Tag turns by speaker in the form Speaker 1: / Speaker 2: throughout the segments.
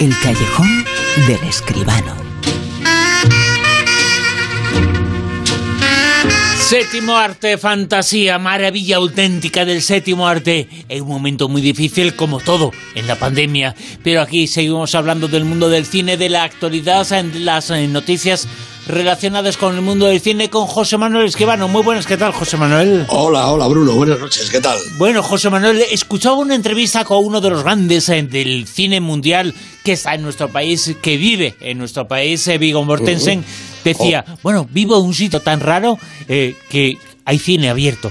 Speaker 1: El callejón del escribano.
Speaker 2: Séptimo arte, fantasía, maravilla auténtica del séptimo arte. Es un momento muy difícil como todo en la pandemia, pero aquí seguimos hablando del mundo del cine, de la actualidad, en las eh, noticias relacionadas con el mundo del cine con José Manuel Esquivano. Muy buenas, ¿qué tal, José Manuel?
Speaker 3: Hola, hola, Bruno, buenas noches, ¿qué tal?
Speaker 2: Bueno, José Manuel, escuchaba una entrevista con uno de los grandes eh, del cine mundial que está en nuestro país, que vive en nuestro país, eh, Vigo Mortensen. Decía, oh. bueno, vivo en un sitio tan raro eh, que hay cine abierto.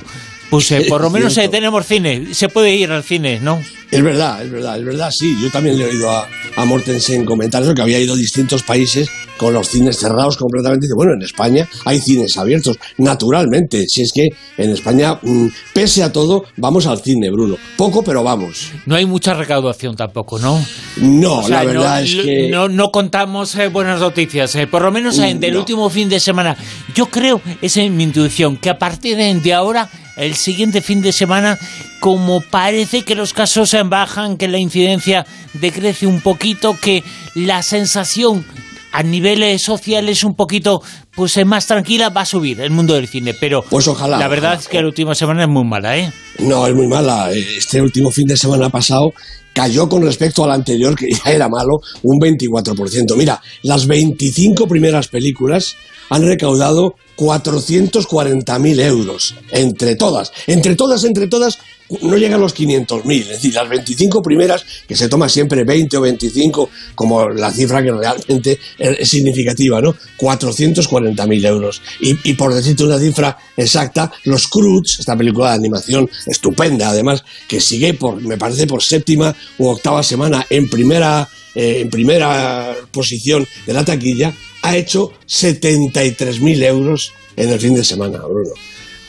Speaker 2: Pues por lo menos tenemos cine, se puede ir al cine, ¿no?
Speaker 3: Es verdad, es verdad, es verdad, sí. Yo también le he oído a, a Mortensen comentar eso, que había ido a distintos países con los cines cerrados completamente. Dice, bueno, en España hay cines abiertos, naturalmente. Si es que en España, mm, pese a todo, vamos al cine, Bruno. Poco, pero vamos.
Speaker 2: No hay mucha recaudación tampoco, ¿no?
Speaker 3: No, la verdad es que...
Speaker 2: No, contamos eh, buenas noticias, eh, por lo menos en el último fin de semana. Yo creo, esa es mi intuición, que a partir de ahora el siguiente fin de semana, como parece que los casos bajan, que la incidencia decrece un poquito, que la sensación a niveles sociales un poquito pues más tranquila va a subir el mundo del cine, pero
Speaker 3: pues ojalá,
Speaker 2: la verdad es que la última semana es muy mala, ¿eh?
Speaker 3: No, es muy mala. Este último fin de semana pasado cayó con respecto al anterior, que ya era malo, un 24%. Mira, las 25 primeras películas han recaudado 440.000 euros entre todas. Entre todas, entre todas, no llegan a los 500.000. Es decir, las 25 primeras, que se toma siempre 20 o 25 como la cifra que realmente es significativa, ¿no? 440.000 euros. Y, por decirte una cifra exacta, Los Cruz, esta película de animación estupenda, además, que sigue, por, me parece, por séptima u octava semana en primera eh, en primera posición de la taquilla, ha hecho 73.000 euros en el fin de semana, Bruno.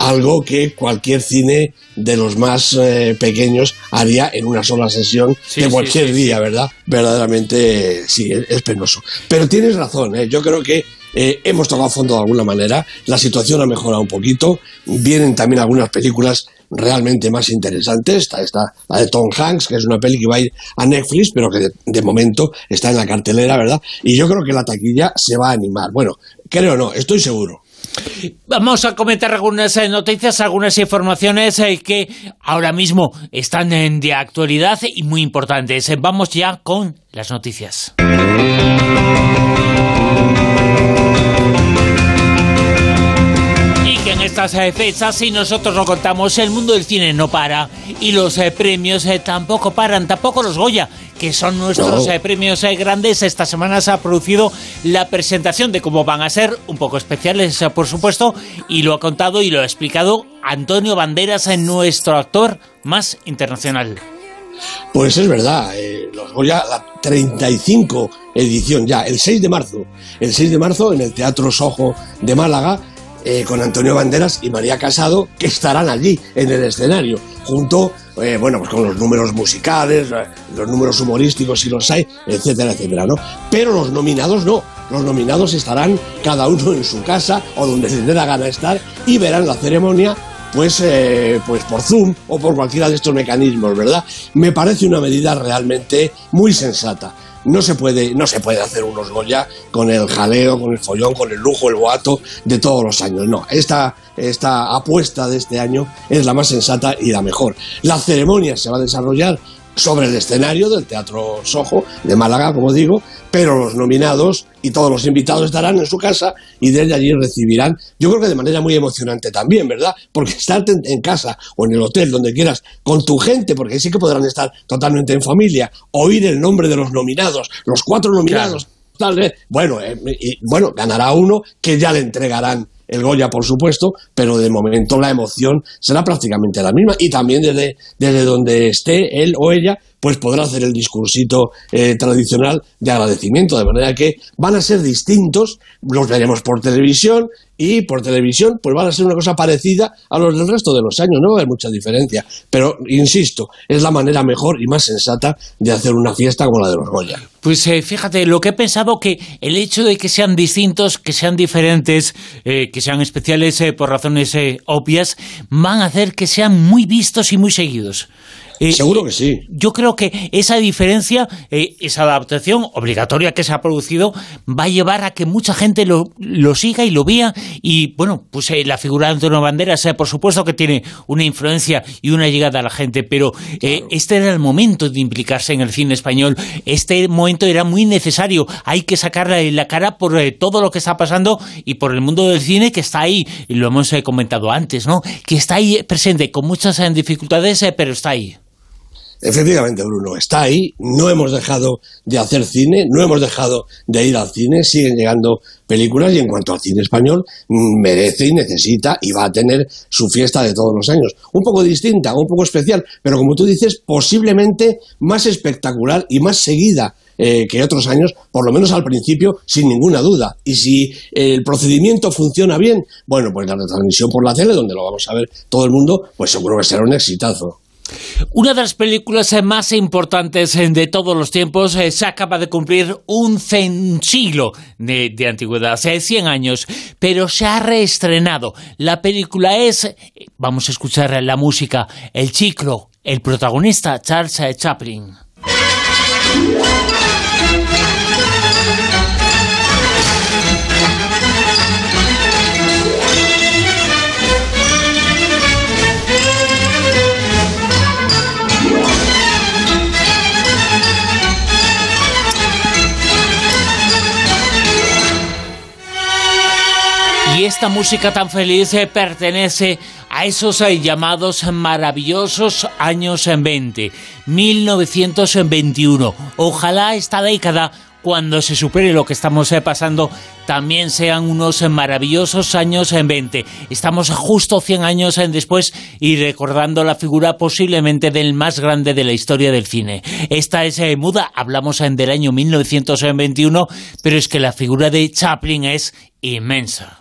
Speaker 3: Algo que cualquier cine de los más eh, pequeños haría en una sola sesión de cualquier día, ¿verdad? Verdaderamente, sí, es, penoso. Pero tienes razón, ¿eh? yo creo que eh, hemos tocado fondo de alguna manera, la situación ha mejorado un poquito, vienen también algunas películas realmente más interesantes. Está, está la de Tom Hanks, que es una peli que va a ir a Netflix, pero que de, momento está en la cartelera, ¿verdad? Y yo creo que la taquilla se va a animar. Bueno, creo no, estoy seguro.
Speaker 2: Vamos a comentar algunas eh, noticias, algunas informaciones eh, que ahora mismo están de actualidad y muy importantes. Vamos ya con las noticias. Estas eh, fechas, si nosotros lo contamos, el mundo del cine no para y los eh, premios eh, tampoco paran, tampoco los Goya, que son nuestros premios grandes. Esta semana se ha producido la presentación de cómo van a ser, un poco especiales, por supuesto, y lo ha contado y lo ha explicado Antonio Banderas, nuestro actor más internacional.
Speaker 3: Pues es verdad, los Goya, la 35 edición ya, el 6 de marzo, el 6 de marzo en el Teatro Sojo de Málaga, eh, con Antonio Banderas y María Casado, que estarán allí en el escenario, junto eh, bueno, pues con los números musicales, eh, los números humorísticos si los hay, etcétera, etcétera, ¿no? Pero los nominados no. Los nominados estarán cada uno en su casa o donde se dé la gana estar y verán la ceremonia pues, pues por Zoom o por cualquiera de estos mecanismos, ¿verdad? Me parece una medida realmente muy sensata no se puede, no se puede hacer unos Goya con el jaleo, con el follón, con el lujo, el boato de todos los años. No, esta, esta apuesta de este año es la más sensata y la mejor. La ceremonia se va a desarrollar sobre el escenario del Teatro Sojo de Málaga, como digo, pero los nominados y todos los invitados estarán en su casa y desde allí recibirán, yo creo que de manera muy emocionante también, ¿verdad? Porque estar en casa o en el hotel, donde quieras, con tu gente, porque sí que podrán estar totalmente en familia, oír el nombre de los nominados, los cuatro nominados, tal vez, bueno, eh, y, bueno, ganará uno que ya le entregarán el Goya, por supuesto, pero de momento la emoción será prácticamente la misma. Y también desde, desde donde esté él o ella, pues podrá hacer el discursito eh, tradicional de agradecimiento, de manera que van a ser distintos, los veremos por televisión y por televisión pues van a ser una cosa parecida a los del resto de los años, no va a haber mucha diferencia, pero insisto, es la manera mejor y más sensata de hacer una fiesta como la de los Goya.
Speaker 2: Pues eh, fíjate, lo que he pensado que el hecho de que sean distintos, que sean diferentes, eh, que sean especiales por razones obvias, van a hacer que sean muy vistos y muy seguidos. Eh,
Speaker 3: Seguro que sí.
Speaker 2: Yo creo que esa diferencia, eh, esa adaptación obligatoria que se ha producido, va a llevar a que mucha gente lo, lo siga y lo vea. Y bueno, pues eh, la figura de Antonio Banderas, por supuesto que tiene una influencia y una llegada a la gente, pero este era el momento de implicarse en el cine español. Este momento era muy necesario. Hay que sacarle la cara por todo lo que está pasando y por el mundo del cine que está ahí. Lo hemos comentado antes, ¿no? Que está ahí presente con muchas dificultades, pero está ahí.
Speaker 3: Efectivamente, Bruno, está ahí. No hemos dejado de hacer cine, no hemos dejado de ir al cine, siguen llegando películas y en cuanto al cine español, mm, merece y necesita y va a tener su fiesta de todos los años. Un poco distinta, un poco especial, pero como tú dices, posiblemente más espectacular y más seguida eh, que otros años, por lo menos al principio, sin ninguna duda. Y si el procedimiento funciona bien, bueno, pues la retransmisión por la tele, donde lo vamos a ver todo el mundo, pues seguro que será un exitazo.
Speaker 2: Una de las películas más importantes de todos los tiempos eh, se acaba de cumplir un siglo de, antigüedad, hace 100 años, pero se ha reestrenado. La película es, vamos a escuchar la música, El Chiclo, el protagonista Charles Chaplin. Esta música tan feliz eh, pertenece a esos eh, llamados maravillosos años 20, 1921. Ojalá esta década, cuando se supere lo que estamos eh, pasando, también sean unos maravillosos años en 20. Estamos justo 100 años después y recordando la figura posiblemente del más grande de la historia del cine. Esta es muda, hablamos del año 1921, pero es que la figura de Chaplin es inmensa.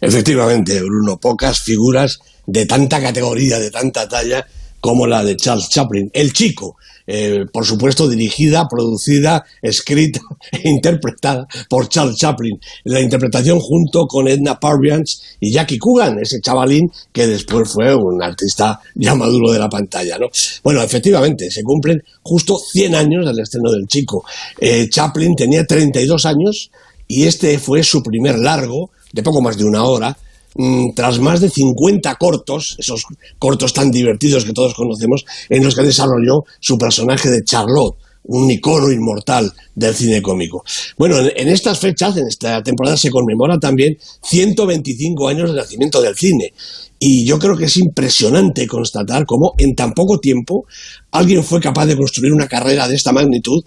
Speaker 3: Efectivamente, Bruno, pocas figuras de tanta categoría, de tanta talla como la de Charles Chaplin. El chico, eh, por supuesto dirigida, producida, escrita e interpretada por Charles Chaplin. La interpretación junto con Edna Parvians y Jackie Coogan, ese chavalín que después fue un artista ya maduro de la pantalla. ¿no? Bueno, efectivamente, se cumplen justo 100 años del estreno del chico. Eh, Chaplin tenía 32 años y este fue su primer largo, de poco más de una hora, mm, tras más de 50 cortos, esos cortos tan divertidos que todos conocemos, en los que desarrolló su personaje de Charlotte, un icono inmortal del cine cómico. Bueno, en, estas fechas, en esta temporada, se conmemora también 125 años del nacimiento del cine. Y yo creo que es impresionante constatar cómo en tan poco tiempo alguien fue capaz de construir una carrera de esta magnitud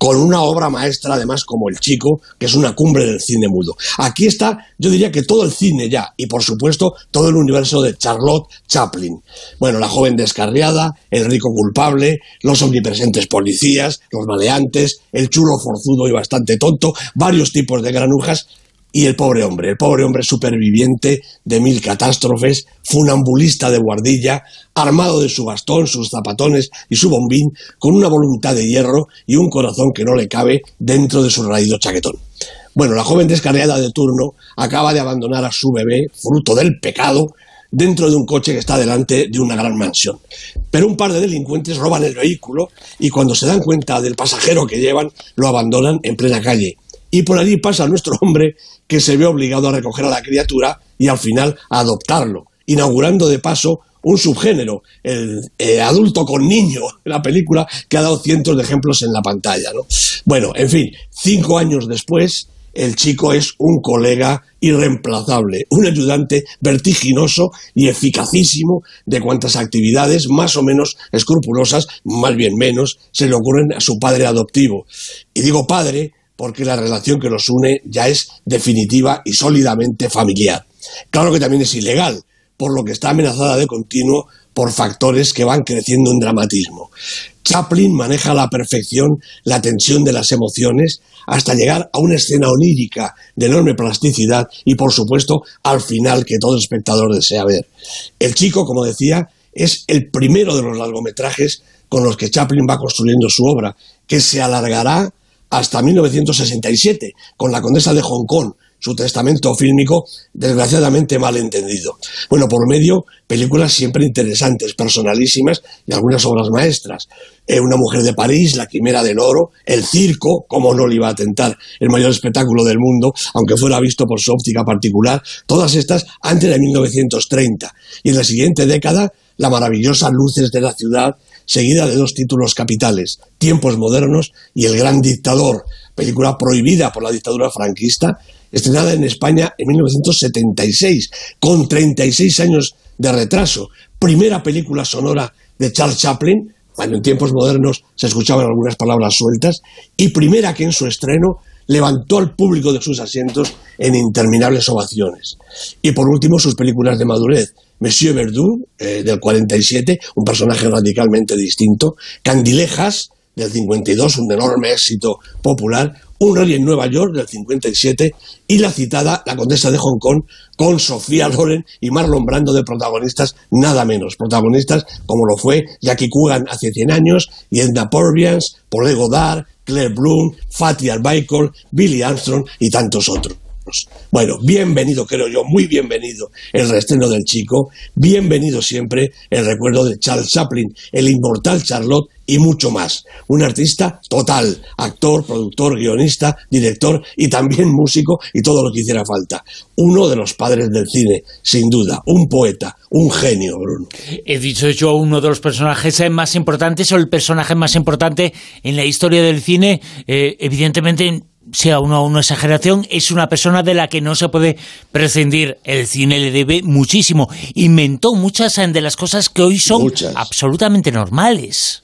Speaker 3: con una obra maestra además como El Chico, que es una cumbre del cine mudo. Aquí está, yo diría que todo el cine ya, y por supuesto todo el universo de Charlotte Chaplin. Bueno, la joven descarriada, el rico culpable, los omnipresentes policías, los maleantes, el chulo forzudo y bastante tonto, varios tipos de granujas, y el pobre hombre, el pobre hombre superviviente de mil catástrofes, funambulista de guardilla, armado de su bastón, sus zapatones y su bombín, con una voluntad de hierro y un corazón que no le cabe dentro de su raído chaquetón. Bueno, la joven descarriada de turno acaba de abandonar a su bebé, fruto del pecado, dentro de un coche que está delante de una gran mansión. Pero un par de delincuentes roban el vehículo y cuando se dan cuenta del pasajero que llevan, lo abandonan en plena calle. Y por allí pasa nuestro hombre que se ve obligado a recoger a la criatura y al final a adoptarlo, inaugurando de paso un subgénero, el eh, adulto con niño, la película que ha dado cientos de ejemplos en la pantalla. ¿no? Bueno, en fin, cinco años después, el chico es un colega irreemplazable, un ayudante vertiginoso y eficacísimo de cuantas actividades más o menos escrupulosas, más bien menos, se le ocurren a su padre adoptivo. Y digo padre porque la relación que los une ya es definitiva y sólidamente familiar. Claro que también es ilegal, por lo que está amenazada de continuo por factores que van creciendo en dramatismo. Chaplin maneja a la perfección la tensión de las emociones hasta llegar a una escena onírica de enorme plasticidad y, por supuesto, al final que todo espectador desea ver. El chico, como decía, es el primero de los largometrajes con los que Chaplin va construyendo su obra, que se alargará hasta 1967, con La Condesa de Hong Kong, su testamento fílmico desgraciadamente mal entendido. Bueno, por medio, películas siempre interesantes, personalísimas y algunas obras maestras. Eh, una mujer de París, La Quimera del Oro, El Circo, como no le iba a tentar, el mayor espectáculo del mundo, aunque fuera visto por su óptica particular, todas estas antes de 1930. Y en la siguiente década, la maravillosa Luces de la Ciudad, seguida de dos títulos capitales, Tiempos Modernos y El Gran Dictador, película prohibida por la dictadura franquista, estrenada en España en 1976, con 36 años de retraso. Primera película sonora de Charles Chaplin, cuando en tiempos modernos se escuchaban algunas palabras sueltas, y primera que en su estreno levantó al público de sus asientos en interminables ovaciones. Y por último, sus películas de madurez. Monsieur Verdoux, eh, del 47, un personaje radicalmente distinto. Candilejas, del 52, un enorme éxito popular, Un rey en Nueva York del 57 y la citada La Condesa de Hong Kong con Sofía Loren y Marlon Brando de protagonistas nada menos, protagonistas como lo fue Jackie Coogan hace 100 años y Edna Purviance, Paul Godard, Claire Bloom, Fatih Arbuckle, Billy Armstrong y tantos otros. Bueno, bienvenido, creo yo, muy bienvenido el reestreno del chico, bienvenido siempre el recuerdo de Charles Chaplin, el inmortal Charlotte y mucho más. Un artista total, actor, productor, guionista, director y también músico y todo lo que hiciera falta. Uno de los padres del cine, sin duda, un poeta, un genio, Bruno.
Speaker 2: He dicho yo uno de los personajes más importantes o el personaje más importante en la historia del cine, eh, evidentemente sea una, una exageración, es una persona de la que no se puede prescindir. El cine le debe muchísimo. Inventó muchas de las cosas que hoy son absolutamente normales.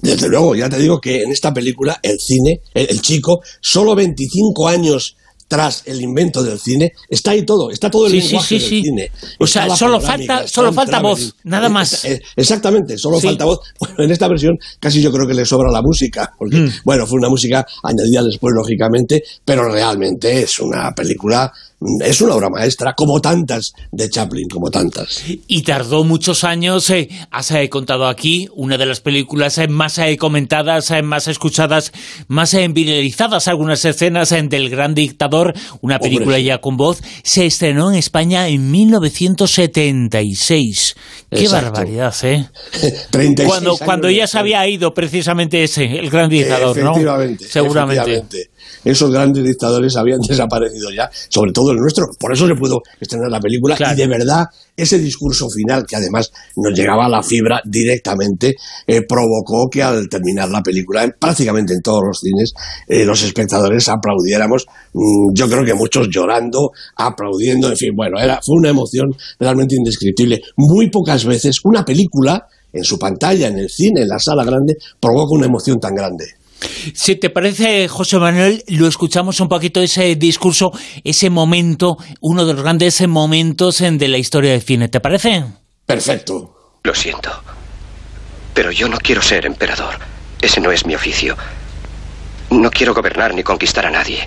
Speaker 3: Desde luego, ya te digo que en esta película el cine, el, el chico, solo 25 años tras el invento del cine, está ahí todo, está todo el lenguaje del cine.
Speaker 2: O sea, solo falta, solo falta voz, nada más.
Speaker 3: Exactamente, solo falta voz. Bueno, en esta versión casi yo creo que le sobra la música, porque, mm. bueno, fue una música añadida después, lógicamente, pero realmente es una película es una obra maestra, como tantas de Chaplin, como tantas.
Speaker 2: Y tardó muchos años, eh, has eh, contado aquí, una de las películas eh, más eh, comentadas, eh, más escuchadas, más viralizadas, algunas escenas del Gran Dictador, una película ya con voz, se estrenó en España en 1976. Qué barbaridad, ¿eh? cuando, cuando ya se había ido precisamente ese, el Gran Dictador, ¿no?
Speaker 3: Seguramente esos grandes dictadores habían desaparecido ya, sobre todo el nuestro. Por eso se pudo estrenar la película y de verdad ese discurso final, que además nos llegaba a la fibra directamente, eh, provocó que al terminar la película, prácticamente en todos los cines, eh, los espectadores aplaudiéramos, mm, yo creo que muchos llorando, aplaudiendo, en fin, bueno, era, fue una emoción realmente indescriptible. Muy pocas veces una película en su pantalla, en el cine, en la sala grande, provoca una emoción tan grande.
Speaker 2: Si te parece, José Manuel, lo escuchamos un poquito ese discurso, ese momento, uno de los grandes momentos de la historia del cine. ¿Te parece?
Speaker 3: Perfecto.
Speaker 4: Lo siento. Pero yo no quiero ser emperador. Ese no es mi oficio. No quiero gobernar ni conquistar a nadie,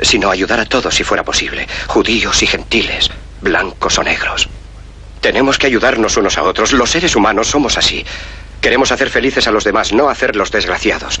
Speaker 4: sino ayudar a todos si fuera posible, judíos y gentiles, blancos o negros. Tenemos que ayudarnos unos a otros. Los seres humanos somos así. Queremos hacer felices a los demás, no hacerlos desgraciados.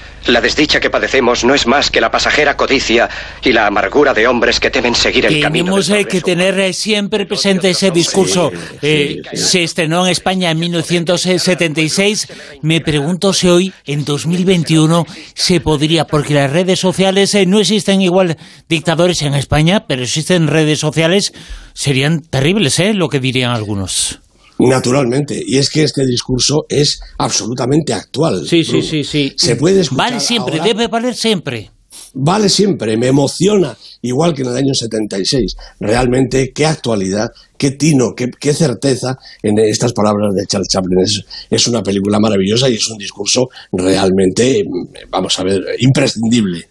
Speaker 4: La desdicha que padecemos no es más que la pasajera codicia y la amargura de hombres que temen seguir el camino.
Speaker 2: Tenemos eh, que tener eh, siempre presente ese discurso. Eh, se estrenó en España en 1976. Me pregunto si hoy, en 2021, se podría, porque las redes sociales eh, no existen igual dictadores en España, pero existen redes sociales, serían terribles, ¿eh? Lo que dirían algunos.
Speaker 3: Naturalmente, y es que este discurso es absolutamente actual.
Speaker 2: Sí, sí, sí, sí.
Speaker 3: Se puede escuchar
Speaker 2: Vale siempre,
Speaker 3: ahora-
Speaker 2: debe valer siempre.
Speaker 3: vale siempre, me emociona, igual que en el año 76. Realmente, qué actualidad, qué tino, qué, qué certeza en estas palabras de Charles Chaplin. Es, es una película maravillosa y es un discurso realmente, mm, vamos a ver, imprescindible.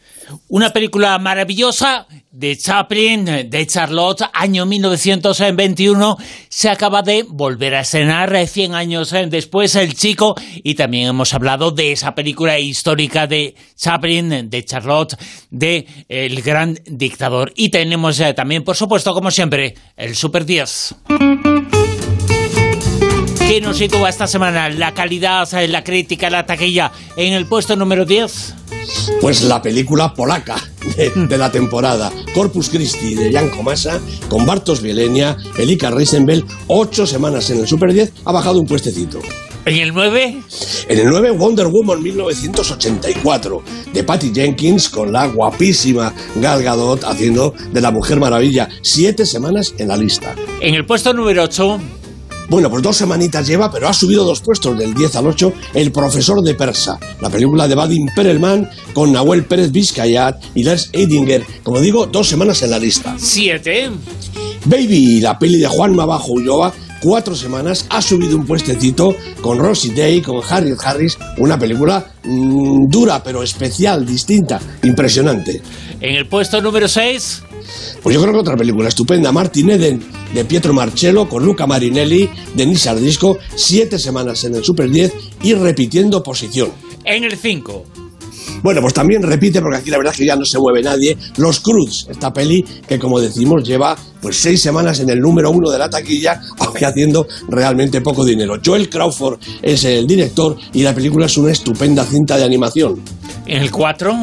Speaker 2: Una película maravillosa de Chaplin, de Charlotte, año 1921. Se acaba de volver a estrenar eh, 100 años eh, después El Chico. Y también hemos hablado de esa película histórica de Chaplin, de Charlotte, de El Gran Dictador. Y tenemos eh, también, por supuesto, como siempre, el Super 10. ¿Qué nos sitúa esta semana? La calidad, eh, la crítica, la taquilla en el puesto número 10.
Speaker 3: Pues la película polaca de, de la temporada, Corpus Christi de Jan Komasa, con Bartos Bielenia, Elika Reisenbel, ocho semanas en el Super 10, ha bajado un puestecito.
Speaker 2: En el 9,
Speaker 3: En el 9, Wonder Woman 1984, de Patty Jenkins con la guapísima Gal Gadot haciendo de la Mujer Maravilla. Siete semanas en la lista.
Speaker 2: en el puesto número 8,
Speaker 3: Bueno, pues dos semanitas lleva, pero ha subido dos puestos del 10 al 8, El Profesor de Persa, la película de Vadim Perelman con Nahuel Pérez Vizcayat y Lars Eidinger. Como digo, dos semanas en la lista.
Speaker 2: 7,
Speaker 3: Baby, la peli de Juan Mabajo Ulloa, cuatro semanas, ha subido un puestecito con Rosie Day, con Harriet Harris, una película mm, dura pero especial, distinta, impresionante.
Speaker 2: en el puesto número 6,
Speaker 3: Pues yo creo que otra película estupenda, Martin Eden, de Pietro Marcello, con Luca Marinelli, Denis Ardisco, siete semanas en el Super 10 y repitiendo posición.
Speaker 2: en el 5,
Speaker 3: Bueno, pues también repite, porque aquí la verdad es que ya no se mueve nadie, Los Cruz, esta peli que como decimos lleva pues seis semanas en el número uno de la taquilla, aunque haciendo realmente poco dinero. Joel Crawford es el director y la película es una estupenda cinta de animación.
Speaker 2: en el 4,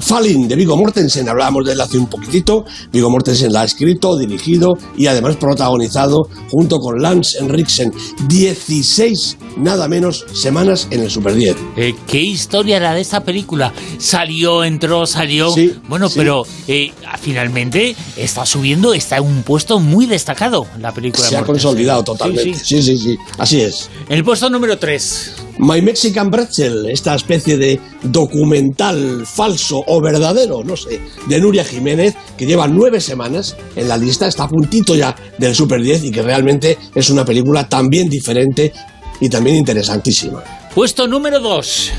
Speaker 3: Falling de Vigo Mortensen, hablábamos de él hace un poquitito. Vigo Mortensen la ha escrito, dirigido y además protagonizado junto con Lance Henriksen. 16, nada menos, semanas en el Super 10.
Speaker 2: Eh, ¿Qué historia la de esta película? Salió, entró, salió.
Speaker 3: Sí,
Speaker 2: bueno,
Speaker 3: sí.
Speaker 2: pero eh, finalmente está subiendo, está en un puesto muy destacado la película. de
Speaker 3: Se ha
Speaker 2: Mortensen.
Speaker 3: consolidado totalmente.
Speaker 2: sí.
Speaker 3: Sí, sí, sí, así es.
Speaker 2: El puesto número 3,
Speaker 3: My Mexican Pretzel, esta especie de documental falso o verdadero, no sé, de Nuria Jiménez, que lleva nueve semanas en la lista, está a puntito ya del Super 10 y que realmente es una película también diferente y también interesantísima.
Speaker 2: Puesto número 2,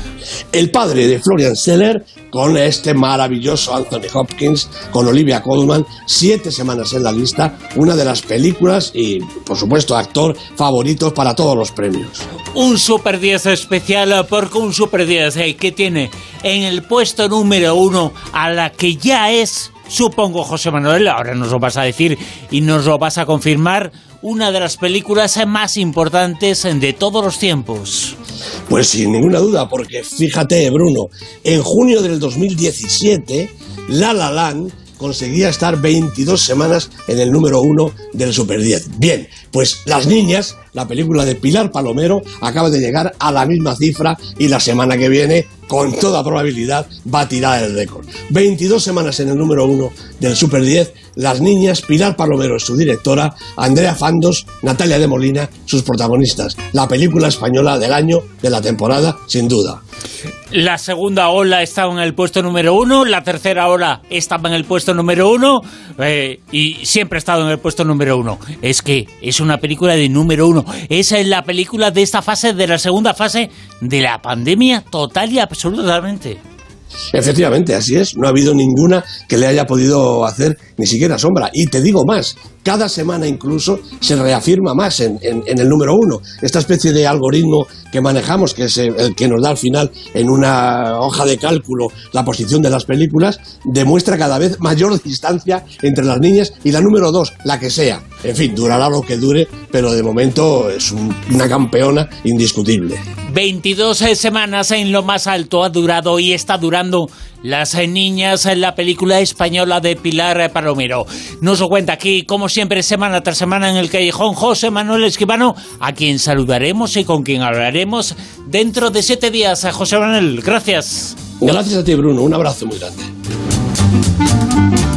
Speaker 3: El padre de Florian Seller, con este maravilloso Anthony Hopkins, con Olivia Colman, siete semanas en la lista, una de las películas y, por supuesto, actor favoritos para todos los premios.
Speaker 2: un Super 10 especial, eh, porque un Super 10 eh, que tiene en el puesto número 1 a la que ya es, supongo José Manuel, ahora nos lo vas a decir y nos lo vas a confirmar, una de las películas más importantes de todos los tiempos.
Speaker 3: Pues sin ninguna duda, porque fíjate, Bruno, en junio del 2017, La La Land conseguía estar 22 semanas en el número uno del Super 10. Bien, pues Las Niñas, la película de Pilar Palomero, acaba de llegar a la misma cifra y la semana que viene, con toda probabilidad, va a tirar el récord. 22 semanas en el número uno del Super 10, Las Niñas, Pilar Palomero es su directora, Andrea Fandos, Natalia de Molina, sus protagonistas. La película española del año, de la temporada, sin duda.
Speaker 2: La segunda ola estaba en el puesto número uno, la tercera ola estaba en el puesto número uno eh, y siempre ha estado en el puesto número uno. Es que es una película de número uno. Esa es la película de esta fase, de la segunda fase de la pandemia, total y absolutamente.
Speaker 3: Efectivamente, así es. No ha habido ninguna que le haya podido hacer ni siquiera sombra. Y te digo más, cada semana incluso se reafirma más en, el número uno. Esta especie de algoritmo que manejamos, que es el que nos da al final en una hoja de cálculo la posición de las películas, demuestra cada vez mayor distancia entre las niñas y la número dos, la que sea. En fin, durará lo que dure, pero de momento es una campeona indiscutible.
Speaker 2: 22 semanas en lo más alto ha durado y está durando las niñas en la película española de Pilar Palomero. Nos lo cuenta aquí, como siempre, semana tras semana en el callejón José Manuel Esquivano, a quien saludaremos y con quien hablaremos dentro de siete días. José Manuel, gracias.
Speaker 3: Gracias a ti, Bruno. Un abrazo muy grande.